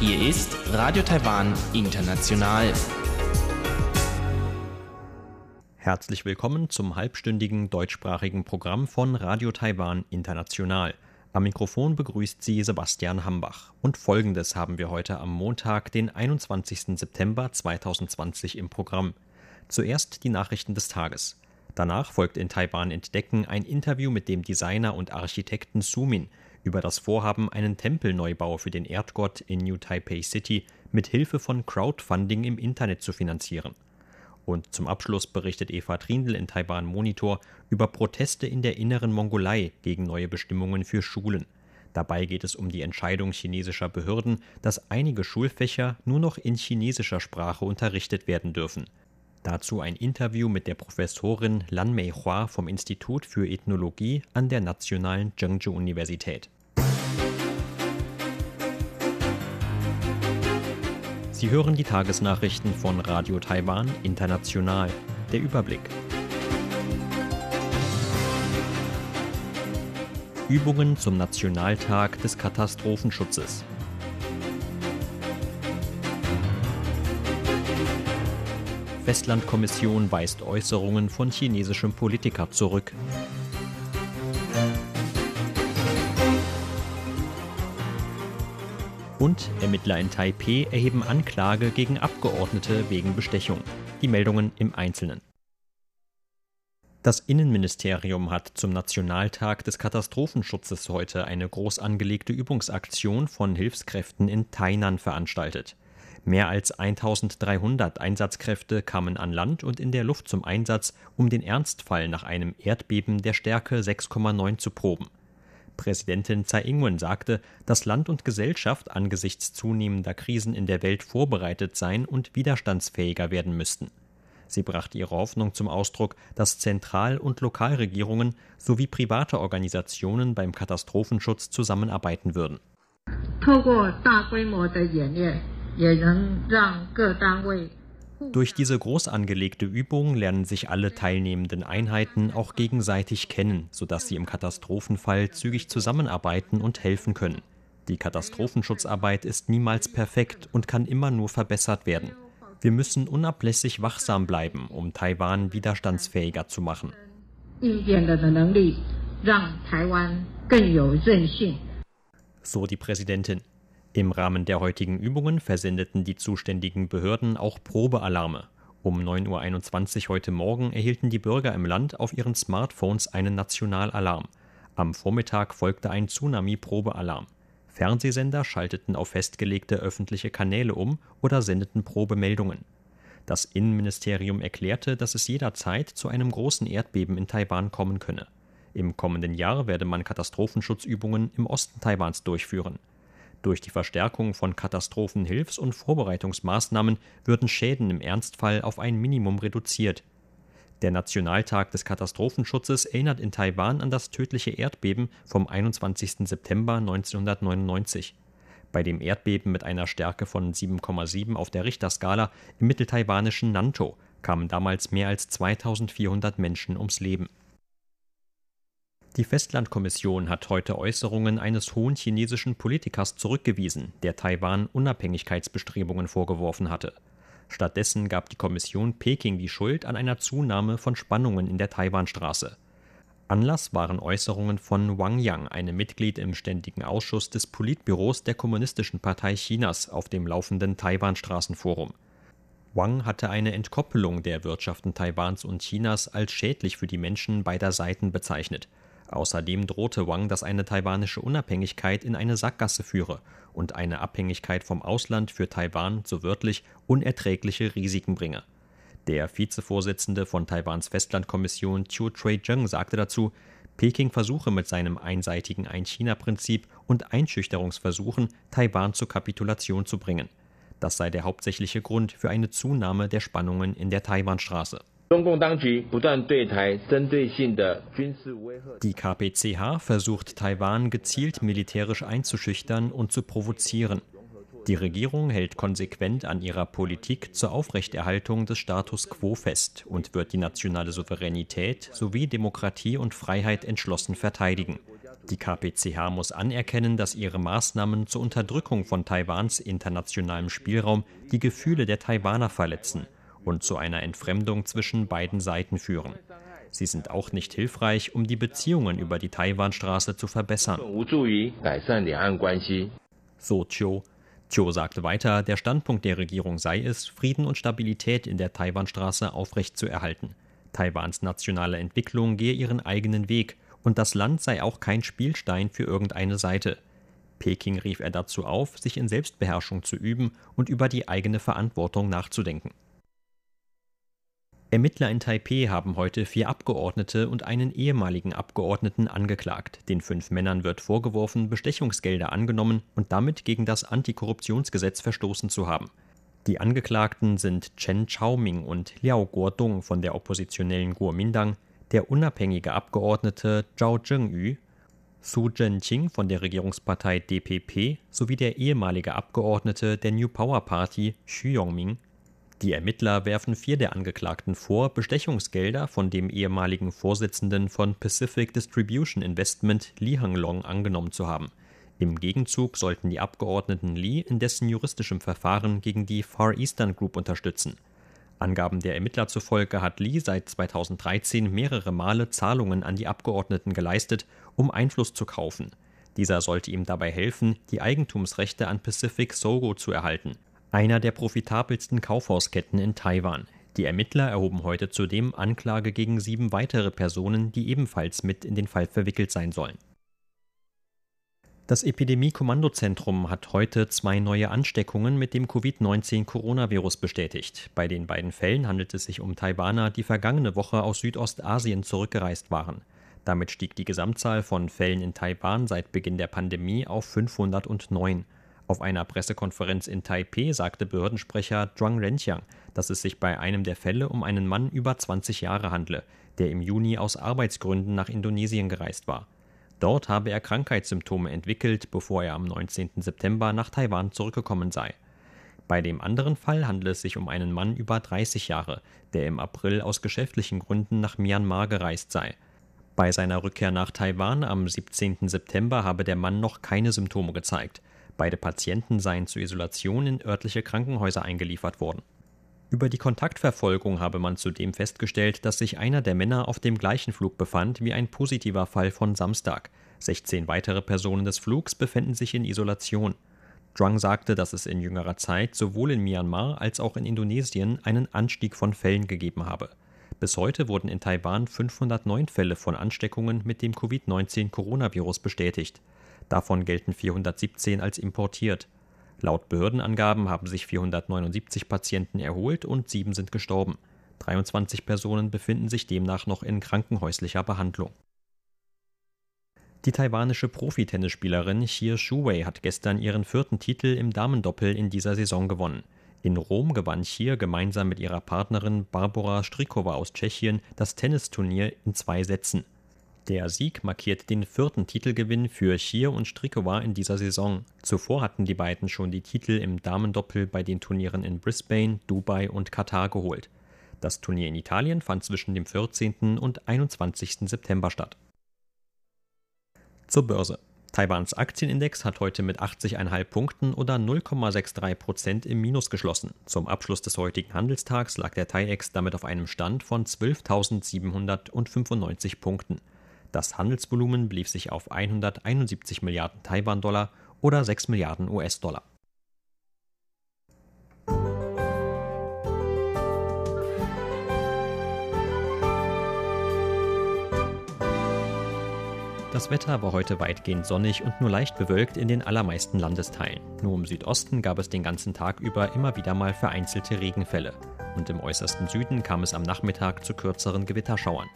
Hier ist Radio Taiwan International. Herzlich willkommen zum halbstündigen deutschsprachigen Programm von Radio Taiwan International. Am Mikrofon begrüßt sie Sebastian Hambach. Und folgendes haben wir heute am Montag, den 21. September 2020 im Programm. Zuerst die Nachrichten des Tages. Danach folgt in Taiwan Entdecken ein Interview mit dem Designer und Architekten Sumin über das Vorhaben, einen Tempelneubau für den Erdgott in New Taipei City mit Hilfe von Crowdfunding im Internet zu finanzieren. Und zum Abschluss berichtet Eva Trindl in Taiwan Monitor über Proteste in der inneren Mongolei gegen neue Bestimmungen für Schulen. Dabei geht es um die Entscheidung chinesischer Behörden, dass einige Schulfächer nur noch in chinesischer Sprache unterrichtet werden dürfen. Dazu ein Interview mit der Professorin Lan Meihua vom Institut für Ethnologie an der Nationalen Zhengzhou-Universität. Sie hören die Tagesnachrichten von Radio Taiwan International. Der Überblick. Übungen zum Nationaltag des Katastrophenschutzes. Westlandkommission weist Äußerungen von chinesischem Politiker zurück. Und Ermittler in Taipeh erheben Anklage gegen Abgeordnete wegen Bestechung. Die Meldungen im Einzelnen. Das Innenministerium hat zum Nationaltag des Katastrophenschutzes heute eine groß angelegte Übungsaktion von Hilfskräften in Tainan veranstaltet. Mehr als 1300 Einsatzkräfte kamen an Land und in der Luft zum Einsatz, um den Ernstfall nach einem Erdbeben der Stärke 6,9 zu proben. Präsidentin Tsai Ing-wen sagte, dass Land und Gesellschaft angesichts zunehmender Krisen in der Welt vorbereitet sein und widerstandsfähiger werden müssten. Sie brachte ihre Hoffnung zum Ausdruck, dass Zentral- und Lokalregierungen sowie private Organisationen beim Katastrophenschutz zusammenarbeiten würden. Durch diese groß angelegte Übung lernen sich alle teilnehmenden Einheiten auch gegenseitig kennen, sodass sie im Katastrophenfall zügig zusammenarbeiten und helfen können. Die Katastrophenschutzarbeit ist niemals perfekt und kann immer nur verbessert werden. Wir müssen unablässig wachsam bleiben, um Taiwan widerstandsfähiger zu machen. So die Präsidentin. Im Rahmen der heutigen Übungen versendeten die zuständigen Behörden auch Probealarme. Um 9.21 Uhr heute Morgen erhielten die Bürger im Land auf ihren Smartphones einen Nationalalarm. Am Vormittag folgte ein Tsunami-Probealarm. Fernsehsender schalteten auf festgelegte öffentliche Kanäle um oder sendeten Probemeldungen. Das Innenministerium erklärte, dass es jederzeit zu einem großen Erdbeben in Taiwan kommen könne. Im kommenden Jahr werde man Katastrophenschutzübungen im Osten Taiwans durchführen. Durch die Verstärkung von Katastrophenhilfs- und Vorbereitungsmaßnahmen würden Schäden im Ernstfall auf ein Minimum reduziert. Der Nationaltag des Katastrophenschutzes erinnert in Taiwan an das tödliche Erdbeben vom 21. September 1999. Bei dem Erdbeben mit einer Stärke von 7,7 auf der Richterskala im mitteltaiwanischen Nantou kamen damals mehr als 2400 Menschen ums Leben. Die Festlandkommission hat heute Äußerungen eines hohen chinesischen Politikers zurückgewiesen, der Taiwan Unabhängigkeitsbestrebungen vorgeworfen hatte. Stattdessen gab die Kommission Peking die Schuld an einer Zunahme von Spannungen in der Taiwanstraße. Anlass waren Äußerungen von Wang Yang, einem Mitglied im Ständigen Ausschuss des Politbüros der Kommunistischen Partei Chinas auf dem laufenden Taiwanstraßenforum. Wang hatte eine Entkoppelung der Wirtschaften Taiwans und Chinas als schädlich für die Menschen beider Seiten bezeichnet. Außerdem drohte Wang, dass eine taiwanische Unabhängigkeit in eine Sackgasse führe und eine Abhängigkeit vom Ausland für Taiwan so wörtlich unerträgliche Risiken bringe. Der Vizevorsitzende von Taiwans Festlandkommission Chiu Trey-Jung sagte dazu, Peking versuche mit seinem einseitigen Ein-China-Prinzip und Einschüchterungsversuchen, Taiwan zur Kapitulation zu bringen. Das sei der hauptsächliche Grund für eine Zunahme der Spannungen in der Taiwanstraße. Die KPCH versucht Taiwan gezielt militärisch einzuschüchtern und zu provozieren. Die Regierung hält konsequent an ihrer Politik zur Aufrechterhaltung des Status quo fest und wird die nationale Souveränität sowie Demokratie und Freiheit entschlossen verteidigen. Die KPCH muss anerkennen, dass ihre Maßnahmen zur Unterdrückung von Taiwans internationalem Spielraum die Gefühle der Taiwaner verletzen und zu einer Entfremdung zwischen beiden Seiten führen. Sie sind auch nicht hilfreich, um die Beziehungen über die Taiwanstraße zu verbessern. So Chiu. Chiu sagte weiter, der Standpunkt der Regierung sei es, Frieden und Stabilität in der Taiwanstraße aufrechtzuerhalten. Taiwans nationale Entwicklung gehe ihren eigenen Weg und das Land sei auch kein Spielstein für irgendeine Seite. Peking rief er dazu auf, sich in Selbstbeherrschung zu üben und über die eigene Verantwortung nachzudenken. Ermittler in Taipeh haben heute vier Abgeordnete und einen ehemaligen Abgeordneten angeklagt. Den fünf Männern wird vorgeworfen, Bestechungsgelder angenommen und damit gegen das Antikorruptionsgesetz verstoßen zu haben. Die Angeklagten sind Chen Chaoming und Liao Guodong von der oppositionellen Kuomintang, der unabhängige Abgeordnete Zhao Zhengyu, Su Zhenqing von der Regierungspartei DPP sowie der ehemalige Abgeordnete der New Power Party Xu Yongming die Ermittler werfen vier der Angeklagten vor, Bestechungsgelder von dem ehemaligen Vorsitzenden von Pacific Distribution Investment Li Hanglong angenommen zu haben. Im Gegenzug sollten die Abgeordneten Li in dessen juristischem Verfahren gegen die Far Eastern Group unterstützen. Angaben der Ermittler zufolge hat Li seit 2013 mehrere Male Zahlungen an die Abgeordneten geleistet, um Einfluss zu kaufen. Dieser sollte ihm dabei helfen, die Eigentumsrechte an Pacific Sogo zu erhalten einer der profitabelsten Kaufhausketten in Taiwan. Die Ermittler erhoben heute zudem Anklage gegen sieben weitere Personen, die ebenfalls mit in den Fall verwickelt sein sollen. Das Epidemie-Kommandozentrum hat heute zwei neue Ansteckungen mit dem Covid-19-Coronavirus bestätigt. Bei den beiden Fällen handelt es sich um Taiwaner, die vergangene Woche aus Südostasien zurückgereist waren. Damit stieg die Gesamtzahl von Fällen in Taiwan seit Beginn der Pandemie auf 509. Auf einer Pressekonferenz in Taipeh sagte Behördensprecher Zhuang Renqiang, dass es sich bei einem der Fälle um einen Mann über 20 Jahre handle, der im Juni aus Arbeitsgründen nach Indonesien gereist war. Dort habe er Krankheitssymptome entwickelt, bevor er am 19. September nach Taiwan zurückgekommen sei. Bei dem anderen Fall handelt es sich um einen Mann über 30 Jahre, der im April aus geschäftlichen Gründen nach Myanmar gereist sei. Bei seiner Rückkehr nach Taiwan am 17. September habe der Mann noch keine Symptome gezeigt. Beide Patienten seien zur Isolation in örtliche Krankenhäuser eingeliefert worden. Über die Kontaktverfolgung habe man zudem festgestellt, dass sich einer der Männer auf dem gleichen Flug befand wie ein positiver Fall von Samstag. 16 weitere Personen des Flugs befänden sich in Isolation. Drung sagte, dass es in jüngerer Zeit sowohl in Myanmar als auch in Indonesien einen Anstieg von Fällen gegeben habe. Bis heute wurden in Taiwan 509 Fälle von Ansteckungen mit dem Covid-19-Coronavirus bestätigt. Davon gelten 417 als importiert. Laut Behördenangaben haben sich 479 Patienten erholt und sieben sind gestorben. 23 Personen befinden sich demnach noch in krankenhäuslicher Behandlung. Die taiwanische Profitennisspielerin Xie Shuwei hat gestern ihren vierten Titel im Damendoppel in dieser Saison gewonnen. In Rom gewann Xie gemeinsam mit ihrer Partnerin Barbara Strikova aus Tschechien das Tennisturnier in zwei Sätzen. Der Sieg markiert den vierten Titelgewinn für Schier und Strikova in dieser Saison. Zuvor hatten die beiden schon die Titel im Damendoppel bei den Turnieren in Brisbane, Dubai und Katar geholt. Das Turnier in Italien fand zwischen dem 14. und 21. September statt. Zur Börse. Taiwans Aktienindex hat heute mit 80,5 Punkten oder 0,63 Prozent im Minus geschlossen. Zum Abschluss des heutigen Handelstags lag der TAIEX damit auf einem Stand von 12.795 Punkten. Das Handelsvolumen belief sich auf 171 Milliarden Taiwan-Dollar oder 6 Milliarden US-Dollar. Das Wetter war heute weitgehend sonnig und nur leicht bewölkt in den allermeisten Landesteilen. Nur im Südosten gab es den ganzen Tag über immer wieder mal vereinzelte Regenfälle. Und im äußersten Süden kam es am Nachmittag zu kürzeren Gewitterschauern.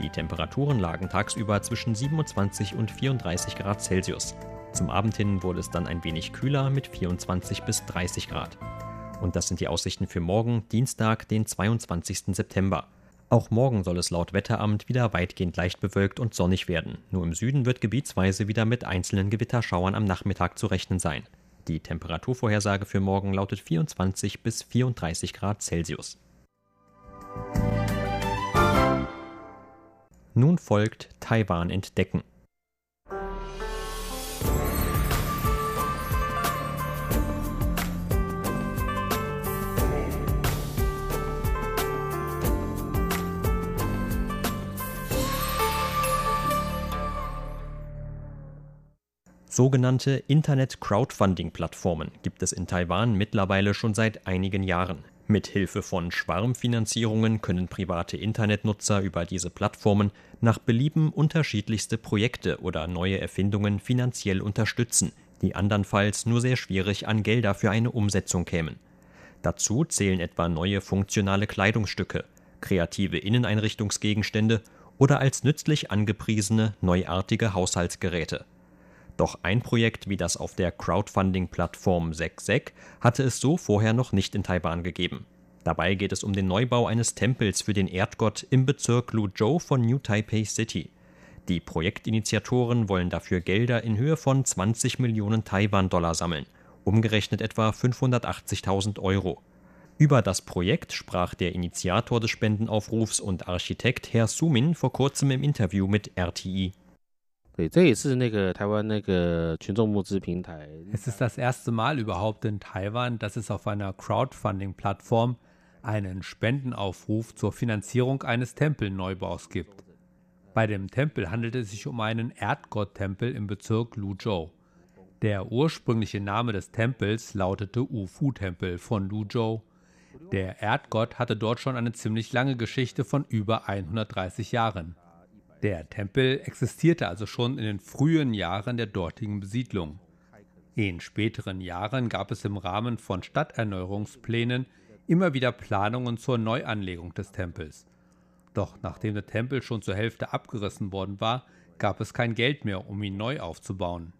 Die Temperaturen lagen tagsüber zwischen 27 und 34 Grad Celsius. Zum Abend hin wurde es dann ein wenig kühler mit 24 bis 30 Grad. Und das sind die Aussichten für morgen, Dienstag, den 22. September. Auch morgen soll es laut Wetteramt wieder weitgehend leicht bewölkt und sonnig werden. Nur im Süden wird gebietsweise wieder mit einzelnen Gewitterschauern am Nachmittag zu rechnen sein. Die Temperaturvorhersage für morgen lautet 24 bis 34 Grad Celsius. Nun folgt Taiwan entdecken. Sogenannte Internet-Crowdfunding-Plattformen gibt es in Taiwan mittlerweile schon seit einigen Jahren. Mit Hilfe von Schwarmfinanzierungen können private Internetnutzer über diese Plattformen nach Belieben unterschiedlichste Projekte oder neue Erfindungen finanziell unterstützen, die andernfalls nur sehr schwierig an Gelder für eine Umsetzung kämen. Dazu zählen etwa neue funktionale Kleidungsstücke, kreative Inneneinrichtungsgegenstände oder als nützlich angepriesene neuartige Haushaltsgeräte. Doch ein Projekt wie das auf der Crowdfunding-Plattform SecSec hatte es so vorher noch nicht in Taiwan gegeben. Dabei geht es um den Neubau eines Tempels für den Erdgott im Bezirk Luzhou von New Taipei City. Die Projektinitiatoren wollen dafür Gelder in Höhe von 20 Millionen Taiwan-Dollar sammeln, umgerechnet etwa 580.000 Euro. Über das Projekt sprach der Initiator des Spendenaufrufs und Architekt Herr Sumin vor kurzem im Interview mit RTI. Es ist das erste Mal überhaupt in Taiwan, dass es auf einer Crowdfunding-Plattform einen Spendenaufruf zur Finanzierung eines Tempelneubaus gibt. Bei dem Tempel handelt es sich um einen Erdgotttempel im Bezirk Luzhou. Der ursprüngliche Name des Tempels lautete Ufu-Tempel von Luzhou. Der Erdgott hatte dort schon eine ziemlich lange Geschichte von über 130 Jahren. Der Tempel existierte also schon in den frühen Jahren der dortigen Besiedlung. In späteren Jahren gab es im Rahmen von Stadterneuerungsplänen immer wieder Planungen zur Neuanlegung des Tempels. Doch nachdem der Tempel schon zur Hälfte abgerissen worden war, gab es kein Geld mehr, um ihn neu aufzubauen.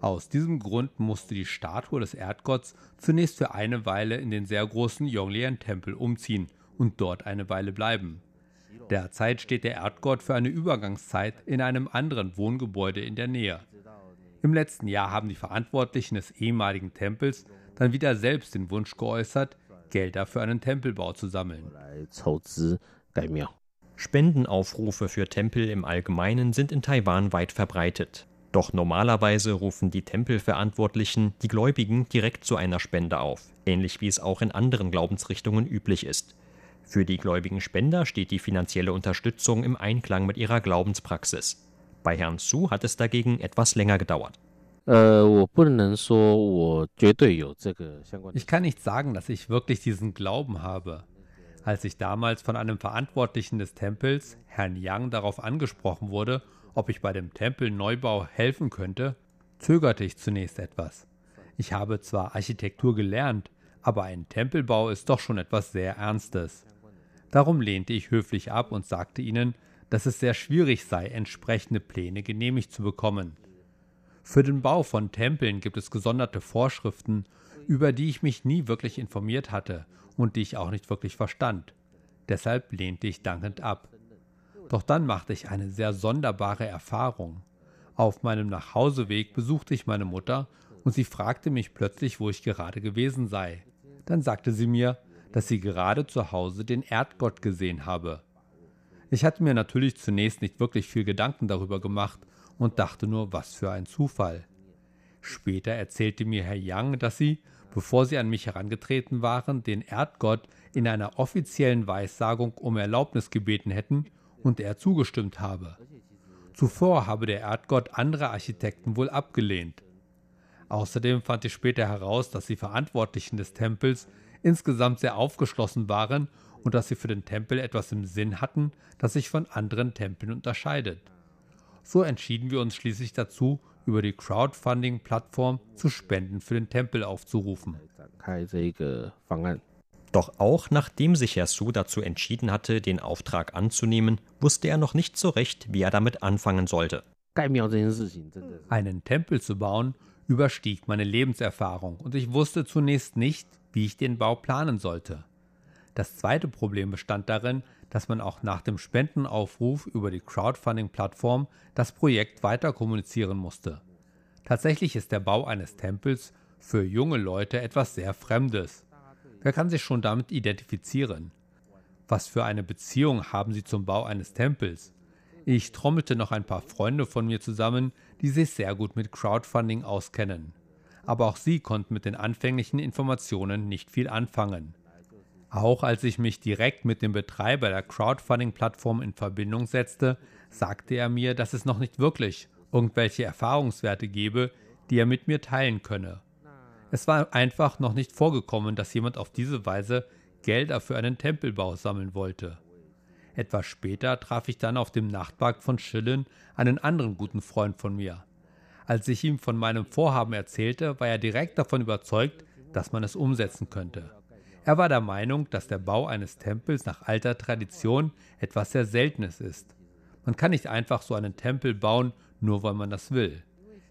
Aus diesem Grund musste die Statue des Erdgotts zunächst für eine Weile in den sehr großen Yonglian-Tempel umziehen und dort eine Weile bleiben. Derzeit steht der Erdgott für eine Übergangszeit in einem anderen Wohngebäude in der Nähe. Im letzten Jahr haben die Verantwortlichen des ehemaligen Tempels dann wieder selbst den Wunsch geäußert, Gelder für einen Tempelbau zu sammeln. Spendenaufrufe für Tempel im Allgemeinen sind in Taiwan weit verbreitet. Doch normalerweise rufen die Tempelverantwortlichen die Gläubigen direkt zu einer Spende auf, ähnlich wie es auch in anderen Glaubensrichtungen üblich ist. Für die gläubigen Spender steht die finanzielle Unterstützung im Einklang mit ihrer Glaubenspraxis. Bei Herrn Su hat es dagegen etwas länger gedauert. Äh, ich kann nicht sagen, dass ich wirklich diesen Glauben habe. Als ich damals von einem Verantwortlichen des Tempels, Herrn Yang, darauf angesprochen wurde, ob ich bei dem Tempelneubau helfen könnte, zögerte ich zunächst etwas. Ich habe zwar Architektur gelernt, aber ein Tempelbau ist doch schon etwas sehr Ernstes. Darum lehnte ich höflich ab und sagte ihnen, dass es sehr schwierig sei, entsprechende Pläne genehmigt zu bekommen. Für den Bau von Tempeln gibt es gesonderte Vorschriften, über die ich mich nie wirklich informiert hatte und die ich auch nicht wirklich verstand. Deshalb lehnte ich dankend ab. Doch dann machte ich eine sehr sonderbare Erfahrung. Auf meinem Nachhauseweg besuchte ich meine Mutter und sie fragte mich plötzlich, wo ich gerade gewesen sei. Dann sagte sie mir, dass sie gerade zu Hause den Erdgott gesehen habe. Ich hatte mir natürlich zunächst nicht wirklich viel Gedanken darüber gemacht und dachte nur, was für ein Zufall. Später erzählte mir Herr Yang, dass sie, bevor sie an mich herangetreten waren, den Erdgott in einer offiziellen Weissagung um Erlaubnis gebeten hätten und er zugestimmt habe. Zuvor habe der Erdgott andere Architekten wohl abgelehnt. Außerdem fand ich später heraus, dass die Verantwortlichen des Tempels insgesamt sehr aufgeschlossen waren und dass sie für den Tempel etwas im Sinn hatten, das sich von anderen Tempeln unterscheidet. So entschieden wir uns schließlich dazu, über die Crowdfunding-Plattform zu Spenden für den Tempel aufzurufen. Doch auch nachdem sich Herr Su dazu entschieden hatte, den Auftrag anzunehmen, wusste er noch nicht so recht, wie er damit anfangen sollte. Einen Tempel zu bauen überstieg meine Lebenserfahrung und ich wusste zunächst nicht, wie ich den Bau planen sollte. Das zweite Problem bestand darin, dass man auch nach dem Spendenaufruf über die Crowdfunding-Plattform das Projekt weiter kommunizieren musste. Tatsächlich ist der Bau eines Tempels Für junge Leute etwas sehr Fremdes. Wer kann sich schon damit identifizieren? Was für eine Beziehung haben sie zum Bau eines Tempels? Ich trommelte noch ein paar Freunde von mir zusammen, die sich sehr gut mit Crowdfunding auskennen. Aber auch sie konnten mit den anfänglichen Informationen nicht viel anfangen. Auch als ich mich direkt mit dem Betreiber der Crowdfunding-Plattform in Verbindung setzte, sagte er mir, dass es noch nicht wirklich irgendwelche Erfahrungswerte gebe, die er mit mir teilen könne. Es war einfach noch nicht vorgekommen, dass jemand auf diese Weise Gelder für einen Tempelbau sammeln wollte. Etwas später traf ich dann auf dem Nachtmarkt von Schillen einen anderen guten Freund von mir. Als ich ihm von meinem Vorhaben erzählte, war er direkt davon überzeugt, dass man es umsetzen könnte. Er war der Meinung, dass der Bau eines Tempels nach alter Tradition etwas sehr Seltenes ist. Man kann nicht einfach so einen Tempel bauen, nur weil man das will.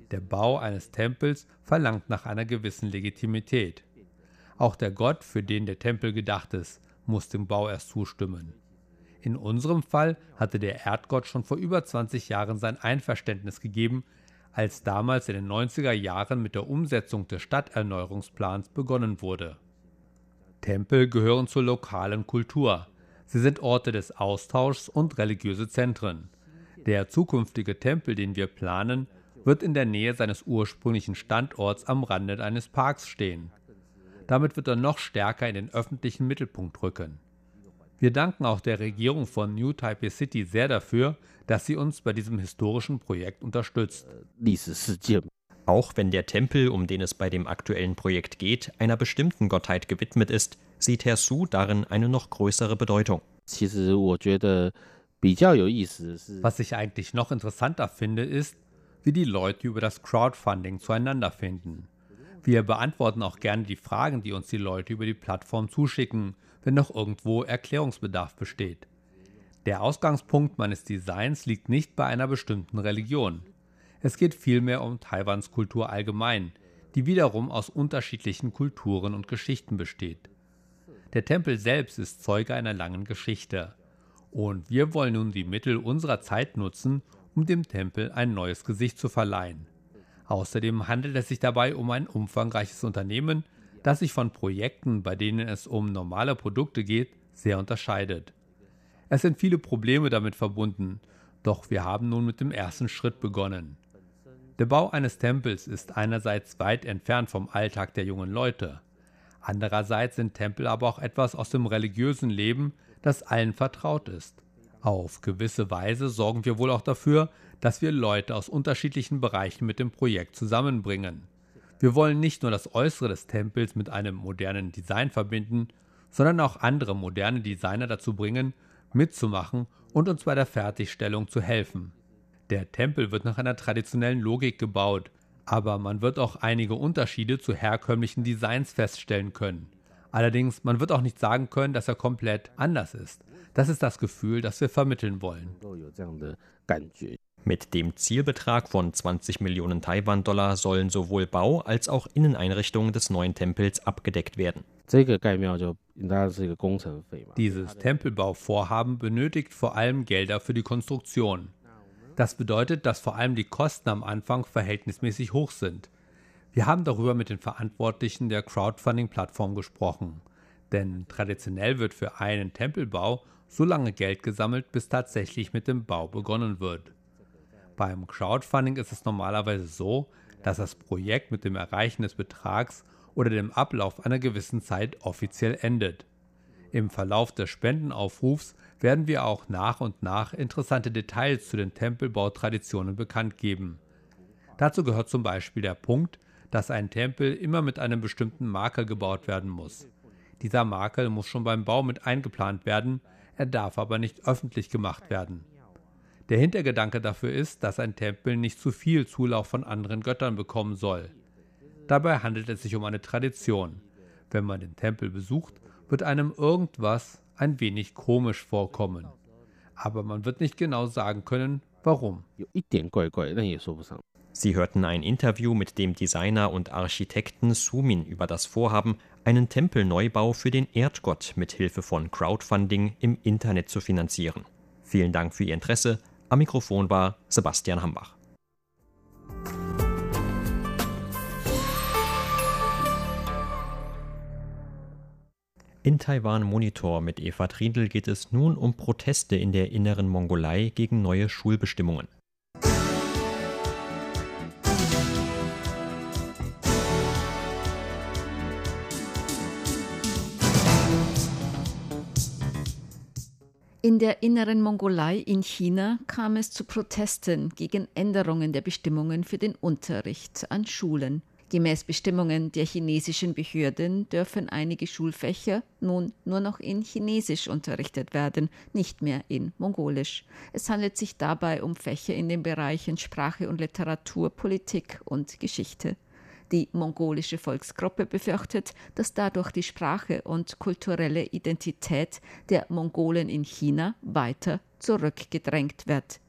Der Bau eines Tempels verlangt nach einer gewissen Legitimität. Auch der Gott, für den der Tempel gedacht ist, muss dem Bau erst zustimmen. In unserem Fall hatte der Erdgott schon vor über 20 Jahren sein Einverständnis gegeben, als damals in den 90er Jahren mit der Umsetzung des Stadterneuerungsplans begonnen wurde. Tempel gehören zur lokalen Kultur. Sie sind Orte des Austauschs und religiöse Zentren. Der zukünftige Tempel, den wir planen, wird in der Nähe seines ursprünglichen Standorts am Rande eines Parks stehen. Damit wird er noch stärker in den öffentlichen Mittelpunkt rücken. Wir danken auch der Regierung von New Taipei City sehr dafür, dass sie uns bei diesem historischen Projekt unterstützt. Auch wenn der Tempel, um den es bei dem aktuellen Projekt geht, einer bestimmten Gottheit gewidmet ist, sieht Herr Su darin eine noch größere Bedeutung. Was ich eigentlich noch interessanter finde, ist, wie die Leute über das Crowdfunding zueinander finden. Wir beantworten auch gerne die Fragen, die uns die Leute über die Plattform zuschicken, wenn noch irgendwo Erklärungsbedarf besteht. Der Ausgangspunkt meines Designs liegt nicht bei einer bestimmten Religion. Es geht vielmehr um Taiwans Kultur allgemein, die wiederum aus unterschiedlichen Kulturen und Geschichten besteht. Der Tempel selbst ist Zeuge einer langen Geschichte. Und wir wollen nun die Mittel unserer Zeit nutzen, um dem Tempel ein neues Gesicht zu verleihen. Außerdem handelt es sich dabei um ein umfangreiches Unternehmen, das sich von Projekten, bei denen es um normale Produkte geht, sehr unterscheidet. Es sind viele Probleme damit verbunden, doch wir haben nun mit dem ersten Schritt begonnen. Der Bau eines Tempels ist einerseits weit entfernt vom Alltag der jungen Leute. Andererseits sind Tempel aber auch etwas aus dem religiösen Leben, das allen vertraut ist. Auf gewisse Weise sorgen wir wohl auch dafür, dass wir Leute aus unterschiedlichen Bereichen mit dem Projekt zusammenbringen. Wir wollen nicht nur das Äußere des Tempels mit einem modernen Design verbinden, sondern auch andere moderne Designer dazu bringen, mitzumachen und uns bei der Fertigstellung zu helfen. Der Tempel wird nach einer traditionellen Logik gebaut, aber man wird auch einige Unterschiede zu herkömmlichen Designs feststellen können. Allerdings, man wird auch nicht sagen können, dass er komplett anders ist. Das ist das Gefühl, das wir vermitteln wollen. Mit dem Zielbetrag von 20 Millionen Taiwan-Dollar sollen sowohl Bau als auch Inneneinrichtungen des neuen Tempels abgedeckt werden. Dieses Tempelbauvorhaben benötigt vor allem Gelder für die Konstruktion. Das bedeutet, dass vor allem die Kosten am Anfang verhältnismäßig hoch sind. Wir haben darüber mit den Verantwortlichen der Crowdfunding-Plattform gesprochen. Denn traditionell wird für einen Tempelbau so lange Geld gesammelt, bis tatsächlich mit dem Bau begonnen wird. Beim Crowdfunding ist es normalerweise so, dass das Projekt mit dem Erreichen des Betrags oder dem Ablauf einer gewissen Zeit offiziell endet. Im Verlauf des Spendenaufrufs werden wir auch nach und nach interessante Details zu den Tempelbautraditionen bekannt geben. Dazu gehört zum Beispiel der Punkt, dass ein Tempel immer mit einem bestimmten Makel gebaut werden muss. Dieser Makel muss schon beim Bau mit eingeplant werden, er darf aber nicht öffentlich gemacht werden. Der Hintergedanke dafür ist, dass ein Tempel nicht zu viel Zulauf von anderen Göttern bekommen soll. Dabei handelt es sich um eine Tradition. Wenn man den Tempel besucht, wird einem irgendwas ein wenig komisch vorkommen. Aber man wird nicht genau sagen können, warum. Sie hörten ein Interview mit dem Designer und Architekten Sumin über das Vorhaben, einen Tempelneubau für den Erdgott mit Hilfe von Crowdfunding im Internet zu finanzieren. Vielen Dank für Ihr Interesse. Am Mikrofon war Sebastian Hambach. In Taiwan Monitor mit Eva Trindl geht es nun um Proteste in der inneren Mongolei gegen neue Schulbestimmungen. In der inneren Mongolei in China kam es zu Protesten gegen Änderungen der Bestimmungen für den Unterricht an Schulen. Gemäß Bestimmungen der chinesischen Behörden dürfen einige Schulfächer nun nur noch in Chinesisch unterrichtet werden, nicht mehr in Mongolisch. Es handelt sich dabei um Fächer in den Bereichen Sprache und Literatur, Politik und Geschichte. Die mongolische Volksgruppe befürchtet, dass dadurch die Sprache und kulturelle Identität der Mongolen in China weiter zurückgedrängt wird.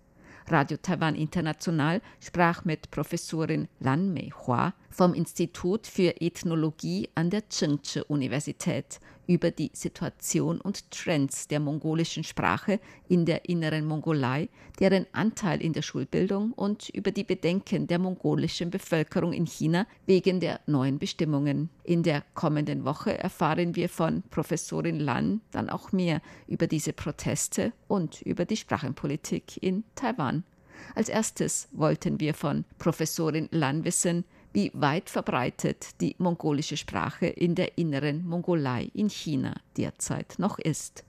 Radio Taiwan International sprach mit Professorin Lan Mei-Hua vom Institut für Ethnologie an der Zhengzhou Universität über die Situation und Trends der mongolischen Sprache in der inneren Mongolei, deren Anteil in der Schulbildung und über die Bedenken der mongolischen Bevölkerung in China wegen der neuen Bestimmungen. In der kommenden Woche erfahren wir von Professorin Lan dann auch mehr über diese Proteste und über die Sprachenpolitik in Taiwan. Als erstes wollten wir von Professorin Lan wissen, wie weit verbreitet die mongolische Sprache in der inneren Mongolei in China derzeit noch ist.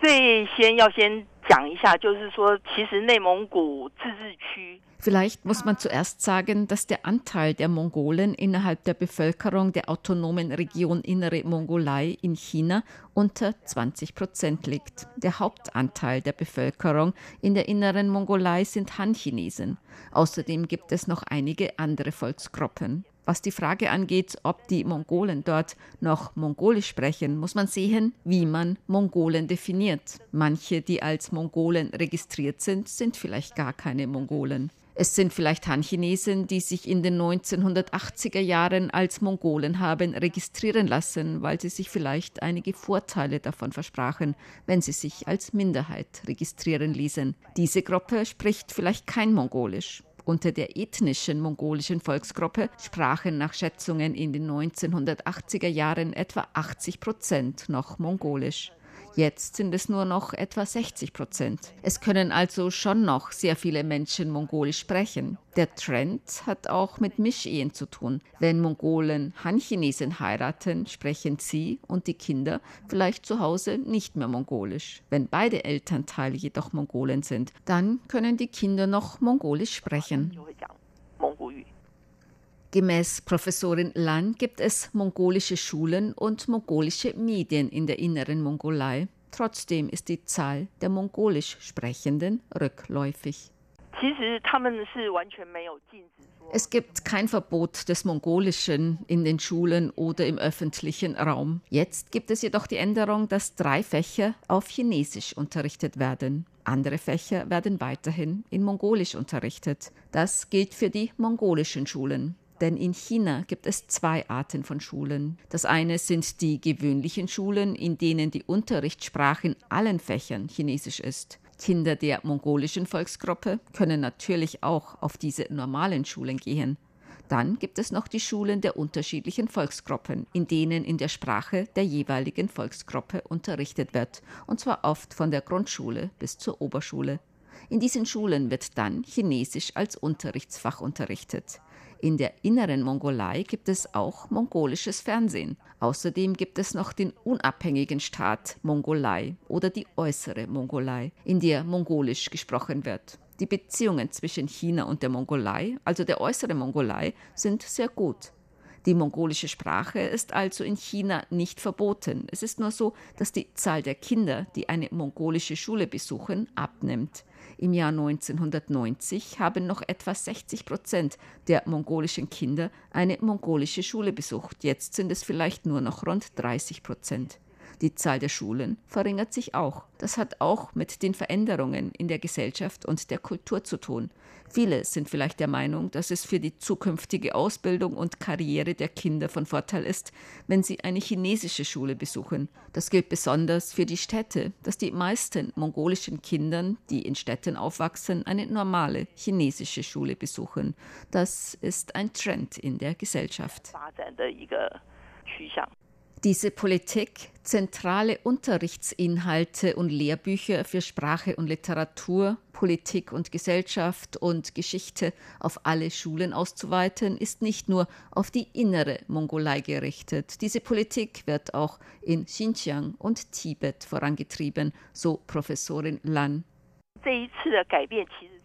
最先要先 讲一下，就是说，其实内蒙古自治区 Vielleicht muss man zuerst sagen, dass der Anteil der Mongolen innerhalb der Bevölkerung der autonomen Region Innere Mongolei in China unter 20 Prozent liegt. Der Hauptanteil der Bevölkerung in der inneren Mongolei sind Han-Chinesen. Außerdem gibt es noch einige andere Volksgruppen. Was die Frage angeht, ob die Mongolen dort noch Mongolisch sprechen, muss man sehen, wie man Mongolen definiert. Manche, die als Mongolen registriert sind, sind vielleicht gar keine Mongolen. Es sind vielleicht Han-Chinesen, die sich in den 1980er Jahren als Mongolen haben registrieren lassen, weil sie sich vielleicht einige Vorteile davon versprachen, wenn sie sich als Minderheit registrieren ließen. Diese Gruppe spricht vielleicht kein Mongolisch. Unter der ethnischen mongolischen Volksgruppe sprachen nach Schätzungen in den 1980er Jahren etwa 80 Prozent noch Mongolisch. Jetzt sind es nur noch etwa 60 Prozent. Es können also schon noch sehr viele Menschen Mongolisch sprechen. Der Trend hat auch mit Mischehen zu tun. Wenn Mongolen Han-Chinesen heiraten, sprechen sie und die Kinder vielleicht zu Hause nicht mehr Mongolisch. Wenn beide Elternteile jedoch Mongolen sind, dann können die Kinder noch Mongolisch sprechen. Gemäß Professorin Lan gibt es mongolische Schulen und mongolische Medien in der inneren Mongolei. Trotzdem ist die Zahl der mongolisch Sprechenden rückläufig. Es gibt kein Verbot des Mongolischen in den Schulen oder im öffentlichen Raum. Jetzt gibt es jedoch die Änderung, dass drei Fächer auf Chinesisch unterrichtet werden. Andere Fächer werden weiterhin in Mongolisch unterrichtet. Das gilt für die mongolischen Schulen. Denn in China gibt es zwei Arten von Schulen. Das eine sind die gewöhnlichen Schulen, in denen die Unterrichtssprache in allen Fächern Chinesisch ist. Kinder der mongolischen Volksgruppe können natürlich auch auf diese normalen Schulen gehen. Dann gibt es noch die Schulen der unterschiedlichen Volksgruppen, in denen in der Sprache der jeweiligen Volksgruppe unterrichtet wird, und zwar oft von der Grundschule bis zur Oberschule. In diesen Schulen wird dann Chinesisch als Unterrichtsfach unterrichtet. In der inneren Mongolei gibt es auch mongolisches Fernsehen. Außerdem gibt es noch den unabhängigen Staat Mongolei oder die äußere Mongolei, in der Mongolisch gesprochen wird. Die Beziehungen zwischen China und der Mongolei, also der äußeren Mongolei, sind sehr gut. Die mongolische Sprache ist also in China nicht verboten. Es ist nur so, dass die Zahl der Kinder, die eine mongolische Schule besuchen, abnimmt. Im Jahr 1990 haben noch etwa 60 Prozent der mongolischen Kinder eine mongolische Schule besucht. Jetzt sind es vielleicht nur noch rund 30 Prozent. Die Zahl der Schulen verringert sich auch. Das hat auch mit den Veränderungen in der Gesellschaft und der Kultur zu tun. Viele sind vielleicht der Meinung, dass es für die zukünftige Ausbildung und Karriere der Kinder von Vorteil ist, wenn sie eine chinesische Schule besuchen. Das gilt besonders für die Städte, dass die meisten mongolischen Kindern, die in Städten aufwachsen, eine normale chinesische Schule besuchen. Das ist ein Trend in der Gesellschaft. Diese Politik zentrale Unterrichtsinhalte und Lehrbücher für Sprache und Literatur, Politik und Gesellschaft und Geschichte auf alle Schulen auszuweiten, ist nicht nur auf die innere Mongolei gerichtet. Diese Politik wird auch in Xinjiang und Tibet vorangetrieben, so Professorin Lan.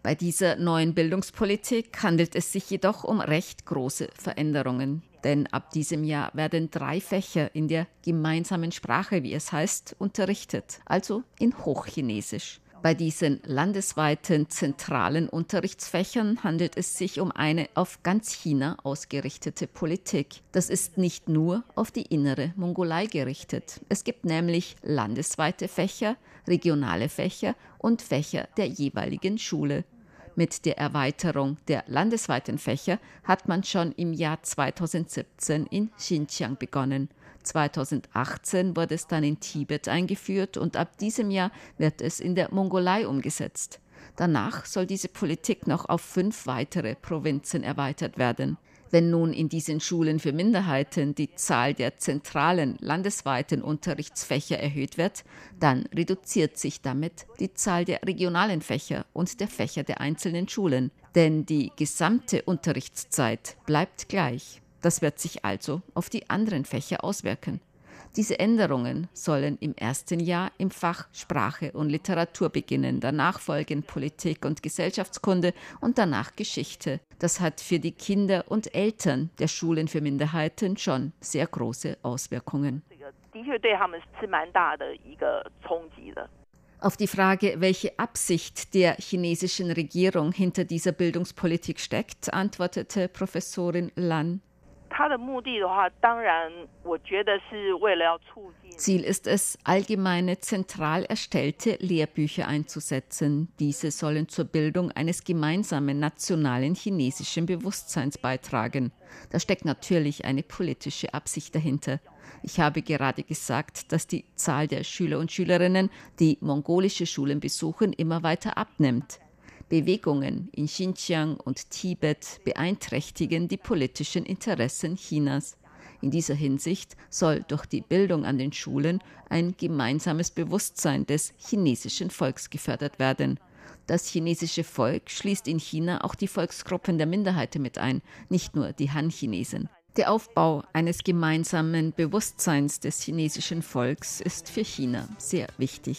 Bei dieser neuen Bildungspolitik handelt es sich jedoch um recht große Veränderungen. Denn ab diesem Jahr werden drei Fächer in der gemeinsamen Sprache, wie es heißt, unterrichtet, also in Hochchinesisch. Bei diesen landesweiten zentralen Unterrichtsfächern handelt es sich um eine auf ganz China ausgerichtete Politik. Das ist nicht nur auf die innere Mongolei gerichtet. Es gibt nämlich landesweite Fächer, regionale Fächer und Fächer der jeweiligen Schule. Mit der Erweiterung der landesweiten Fächer hat man schon im Jahr 2017 in Xinjiang begonnen. 2018 wurde es dann in Tibet eingeführt und ab diesem Jahr wird es in der Mongolei umgesetzt. Danach soll diese Politik noch auf fünf weitere Provinzen erweitert werden. Wenn nun in diesen Schulen für Minderheiten die Zahl der zentralen landesweiten Unterrichtsfächer erhöht wird, dann reduziert sich damit die Zahl der regionalen Fächer und der Fächer der einzelnen Schulen. Denn die gesamte Unterrichtszeit bleibt gleich. Das wird sich also auf die anderen Fächer auswirken. Diese Änderungen sollen im ersten Jahr im Fach Sprache und Literatur beginnen, danach folgen Politik und Gesellschaftskunde und danach Geschichte. Das hat für die Kinder und Eltern der Schulen für Minderheiten schon sehr große Auswirkungen. Auf die Frage, welche Absicht der chinesischen Regierung hinter dieser Bildungspolitik steckt, antwortete Professorin Lan. Ziel ist es, allgemeine zentral erstellte Lehrbücher einzusetzen. Diese sollen zur Bildung eines gemeinsamen nationalen chinesischen Bewusstseins beitragen. Da steckt natürlich eine politische Absicht dahinter. Ich habe gerade gesagt, dass die Zahl der Schüler und Schülerinnen, die mongolische Schulen besuchen, immer weiter abnimmt. Bewegungen in Xinjiang und Tibet beeinträchtigen die politischen Interessen Chinas. In dieser Hinsicht soll durch die Bildung an den Schulen ein gemeinsames Bewusstsein des chinesischen Volks gefördert werden. Das chinesische Volk schließt in China auch die Volksgruppen der Minderheiten mit ein, nicht nur die Han-Chinesen. Der Aufbau eines gemeinsamen Bewusstseins des chinesischen Volks ist für China sehr wichtig.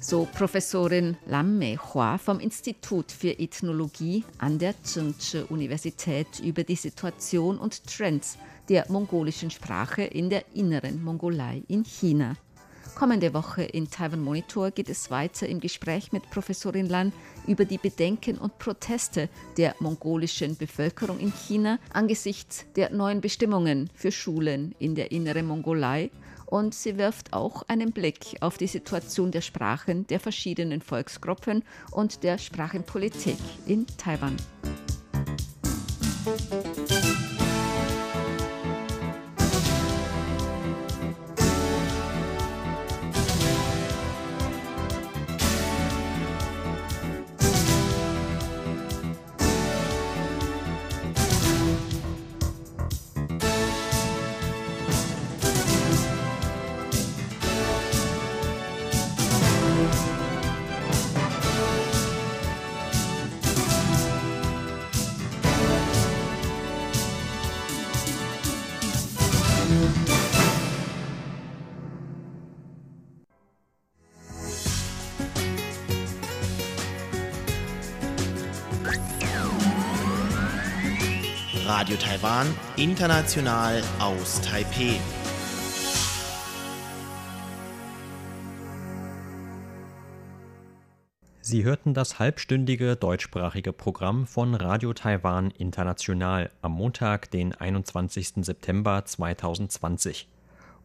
So Professorin Lam Mei-Hua vom Institut für Ethnologie an der Zhengzhi Universität über die Situation und Trends der mongolischen Sprache in der inneren Mongolei in China. Kommende Woche in Taiwan Monitor geht es weiter im Gespräch mit Professorin Lan über die Bedenken und Proteste der mongolischen Bevölkerung in China angesichts der neuen Bestimmungen für Schulen in der inneren Mongolei und sie wirft auch einen Blick auf die Situation der Sprachen der verschiedenen Volksgruppen und der Sprachenpolitik in Taiwan. Radio Taiwan, international aus Taipeh. Sie hörten das halbstündige deutschsprachige Programm von Radio Taiwan International am Montag, den 21. September 2020.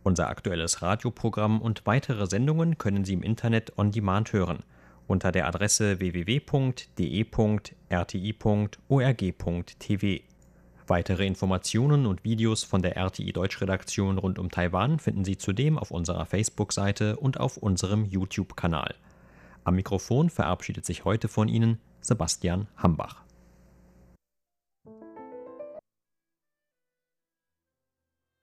Unser aktuelles Radioprogramm und weitere Sendungen können Sie im Internet on demand hören unter der Adresse www.de.rti.org.tv. Weitere Informationen und Videos von der RTI Deutschredaktion rund um Taiwan finden Sie zudem auf unserer Facebook-Seite und auf unserem YouTube-Kanal. Am Mikrofon verabschiedet sich heute von Ihnen Sebastian Hambach.